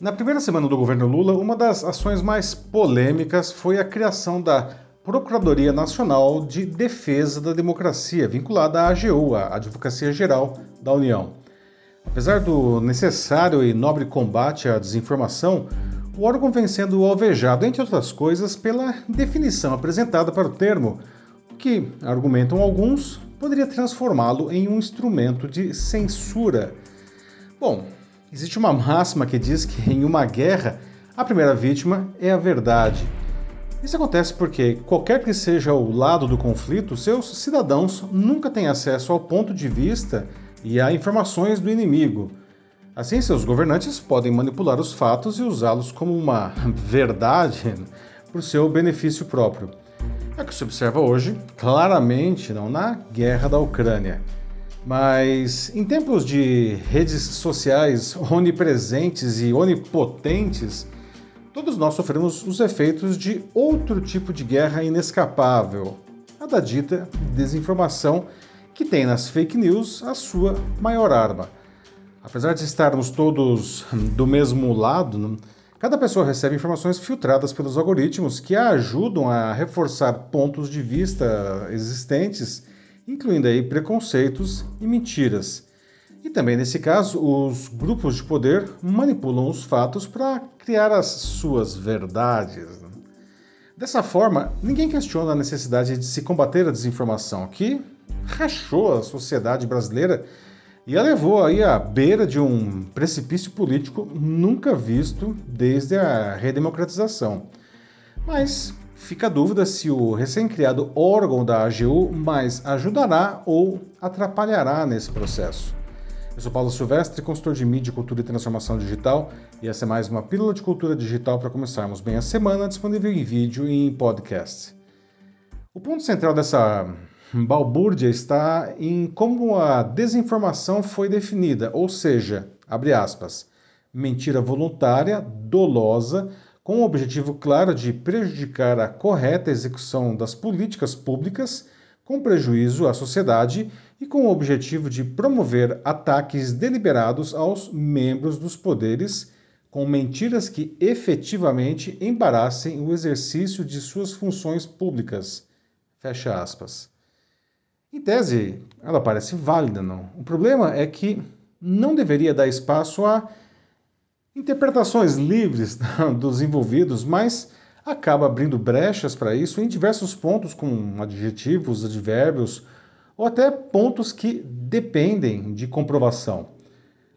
Na primeira semana do governo Lula, uma das ações mais polêmicas foi a criação da Procuradoria Nacional de Defesa da Democracia, vinculada à AGU, a Advocacia Geral da União. Apesar do necessário e nobre combate à desinformação, o órgão vem sendo alvejado, entre outras coisas, pela definição apresentada para o termo, que, argumentam alguns, poderia transformá-lo em um instrumento de censura. Bom, existe uma máxima que diz que em uma guerra a primeira vítima é a verdade. Isso acontece porque, qualquer que seja o lado do conflito, seus cidadãos nunca têm acesso ao ponto de vista e a informações do inimigo. Assim, seus governantes podem manipular os fatos e usá-los como uma verdade por seu benefício próprio. É o que se observa hoje, claramente não na guerra da Ucrânia. Mas em tempos de redes sociais onipresentes e onipotentes, todos nós sofremos os efeitos de outro tipo de guerra inescapável, a da dita desinformação, que tem nas fake news a sua maior arma. Apesar de estarmos todos do mesmo lado, Cada pessoa recebe informações filtradas pelos algoritmos que a ajudam a reforçar pontos de vista existentes, incluindo aí preconceitos e mentiras. E também nesse caso, os grupos de poder manipulam os fatos para criar as suas verdades. Dessa forma, ninguém questiona a necessidade de se combater a desinformação, que rachou a sociedade brasileira e a levou aí à beira de um precipício político nunca visto desde a redemocratização. Mas fica a dúvida se o recém-criado órgão da AGU mais ajudará ou atrapalhará nesse processo. Eu sou Paulo Silvestre, consultor de mídia, cultura e transformação digital, e essa é mais uma pílula de cultura digital para começarmos bem a semana, disponível em vídeo e em podcast. O ponto central dessa balbúrdia está em como a desinformação foi definida, ou seja, abre aspas, mentira voluntária, dolosa, com o objetivo claro de prejudicar a correta execução das políticas públicas, com prejuízo à sociedade e com o objetivo de promover ataques deliberados aos membros dos poderes, com mentiras que efetivamente embaraçem o exercício de suas funções públicas. Fecha aspas. Em tese, ela parece válida, não? O problema é que não deveria dar espaço a interpretações livres dos envolvidos, mas acaba abrindo brechas para isso em diversos pontos, com adjetivos, advérbios ou até pontos que dependem de comprovação.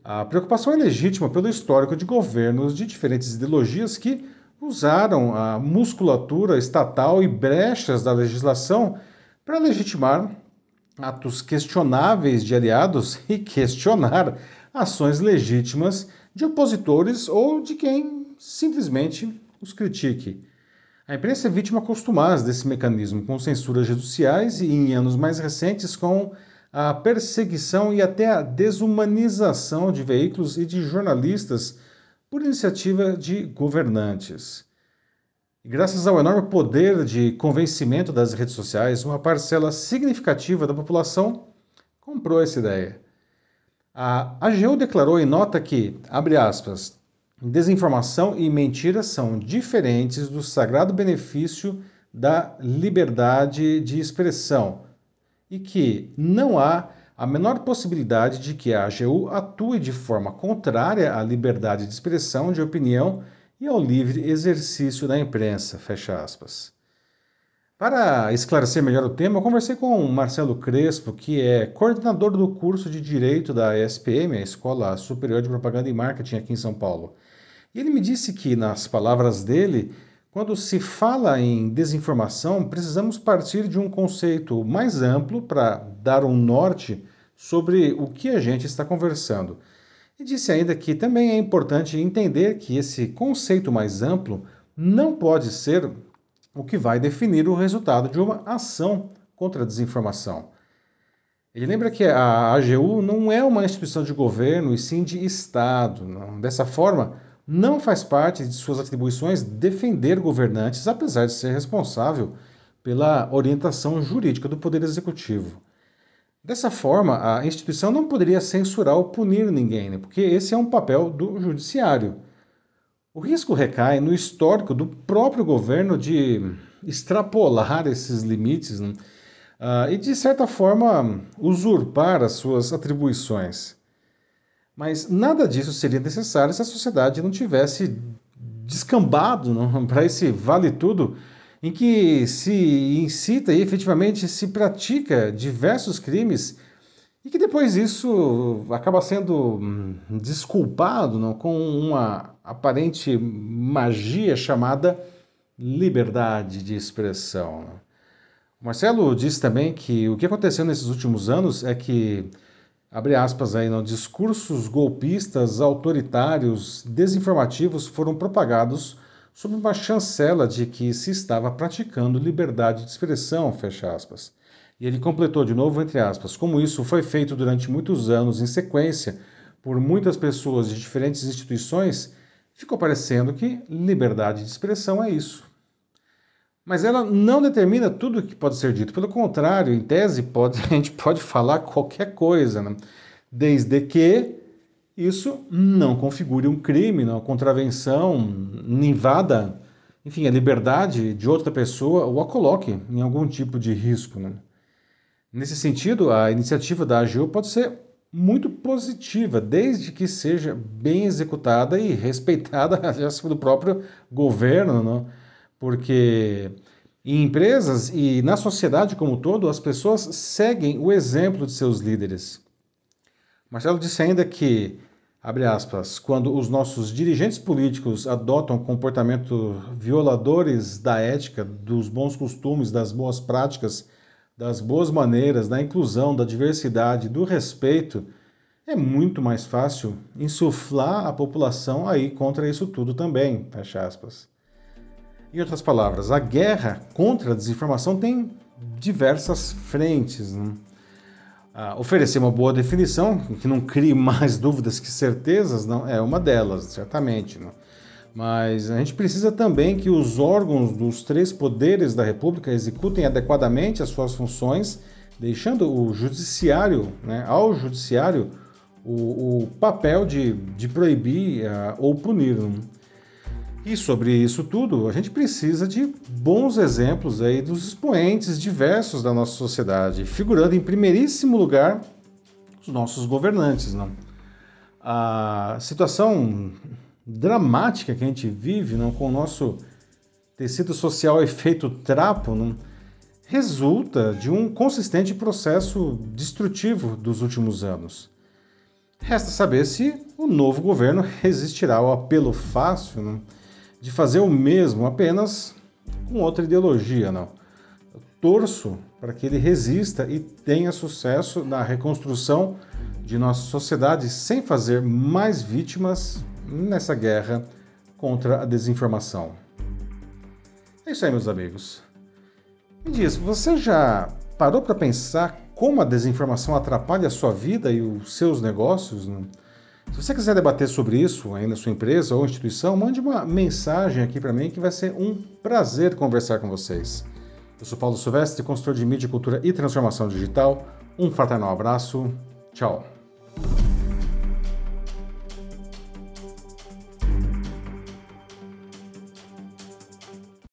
A preocupação é legítima pelo histórico de governos de diferentes ideologias que usaram a musculatura estatal e brechas da legislação para legitimar atos questionáveis de aliados e questionar ações legítimas de opositores ou de quem simplesmente os critique. A imprensa é vítima costumaz desse mecanismo, com censuras judiciais e, em anos mais recentes, com a perseguição e até a desumanização de veículos e de jornalistas por iniciativa de governantes. Graças ao enorme poder de convencimento das redes sociais, uma parcela significativa da população comprou essa ideia. A AGU declarou em nota que, abre aspas, desinformação e mentira são diferentes do sagrado benefício da liberdade de expressão e que não há a menor possibilidade de que a AGU atue de forma contrária à liberdade de expressão de opinião e ao livre exercício da imprensa. Fecha aspas. Para esclarecer melhor o tema, eu conversei com o Marcelo Crespo, que é coordenador do curso de Direito da ESPM, a Escola Superior de Propaganda e Marketing aqui em São Paulo. E ele me disse que, nas palavras dele, quando se fala em desinformação, precisamos partir de um conceito mais amplo para dar um norte sobre o que a gente está conversando. E disse ainda que também é importante entender que esse conceito mais amplo não pode ser o que vai definir o resultado de uma ação contra a desinformação. Ele lembra que a AGU não é uma instituição de governo e sim de Estado. Dessa forma, não faz parte de suas atribuições defender governantes, apesar de ser responsável pela orientação jurídica do Poder Executivo. Dessa forma, a instituição não poderia censurar ou punir ninguém, né? porque esse é um papel do judiciário. O risco recai no histórico do próprio governo de extrapolar esses limites né? uh, e, de certa forma, usurpar as suas atribuições. Mas nada disso seria necessário se a sociedade não tivesse descambado para esse vale tudo em que se incita e efetivamente se pratica diversos crimes e que depois isso acaba sendo hum, desculpado não, com uma aparente magia chamada liberdade de expressão. O Marcelo disse também que o que aconteceu nesses últimos anos é que, abre aspas aí, não, discursos golpistas, autoritários, desinformativos foram propagados sob uma chancela de que se estava praticando liberdade de expressão, fecha aspas. E ele completou de novo, entre aspas, como isso foi feito durante muitos anos em sequência por muitas pessoas de diferentes instituições, ficou parecendo que liberdade de expressão é isso. Mas ela não determina tudo o que pode ser dito. Pelo contrário, em tese, pode, a gente pode falar qualquer coisa, né? desde que isso não configure um crime, uma contravenção, invada, enfim, a liberdade de outra pessoa ou a coloque em algum tipo de risco. Né? Nesse sentido, a iniciativa da AGU pode ser muito positiva, desde que seja bem executada e respeitada pelo próprio governo, não? porque em empresas e na sociedade como um todo, as pessoas seguem o exemplo de seus líderes. Marcelo disse ainda que, abre aspas, quando os nossos dirigentes políticos adotam comportamentos violadores da ética, dos bons costumes, das boas práticas das boas maneiras, da inclusão, da diversidade, do respeito, é muito mais fácil insuflar a população aí contra isso tudo também, fecha aspas. Em outras palavras, a guerra contra a desinformação tem diversas frentes. Né? Ah, oferecer uma boa definição, que não crie mais dúvidas que certezas, não é uma delas, certamente. Não? Mas a gente precisa também que os órgãos dos três poderes da República executem adequadamente as suas funções, deixando o judiciário, né, ao judiciário, o, o papel de, de proibir uh, ou punir. Né? E sobre isso tudo, a gente precisa de bons exemplos aí dos expoentes diversos da nossa sociedade, figurando em primeiríssimo lugar os nossos governantes. Não? A situação dramática que a gente vive, não, com o nosso tecido social efeito trapo, não, resulta de um consistente processo destrutivo dos últimos anos. Resta saber se o novo governo resistirá ao apelo fácil não, de fazer o mesmo apenas com outra ideologia. Não. Torço para que ele resista e tenha sucesso na reconstrução de nossa sociedade sem fazer mais vítimas nessa guerra contra a desinformação. É isso aí, meus amigos. Me diz, você já parou para pensar como a desinformação atrapalha a sua vida e os seus negócios? Se você quiser debater sobre isso aí na sua empresa ou instituição, mande uma mensagem aqui para mim que vai ser um prazer conversar com vocês. Eu sou Paulo Silvestre, consultor de mídia, cultura e transformação digital. Um fraternal abraço. Tchau.